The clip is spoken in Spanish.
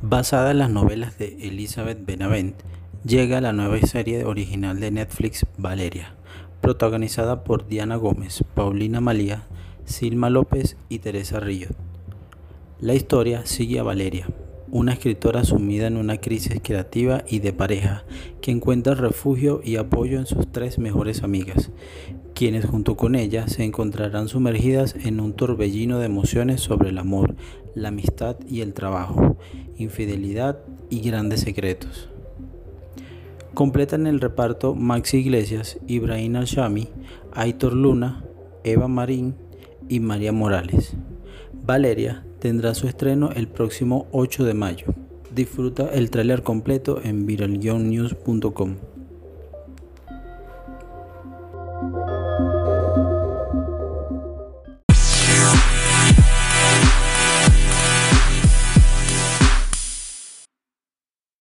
Basada en las novelas de Elizabeth Benavent, llega la nueva serie original de Netflix Valeria, protagonizada por Diana Gómez, Paulina Malía, Silma López y Teresa Ríos. La historia sigue a Valeria, una escritora sumida en una crisis creativa y de pareja, que encuentra refugio y apoyo en sus tres mejores amigas, quienes junto con ella se encontrarán sumergidas en un torbellino de emociones sobre el amor, la amistad y el trabajo, infidelidad y grandes secretos. Completan el reparto Maxi Iglesias, Ibrahim Al-Shami, Aitor Luna, Eva Marín y María Morales. Valeria tendrá su estreno el próximo 8 de mayo. Disfruta el tráiler completo en viralnews.com.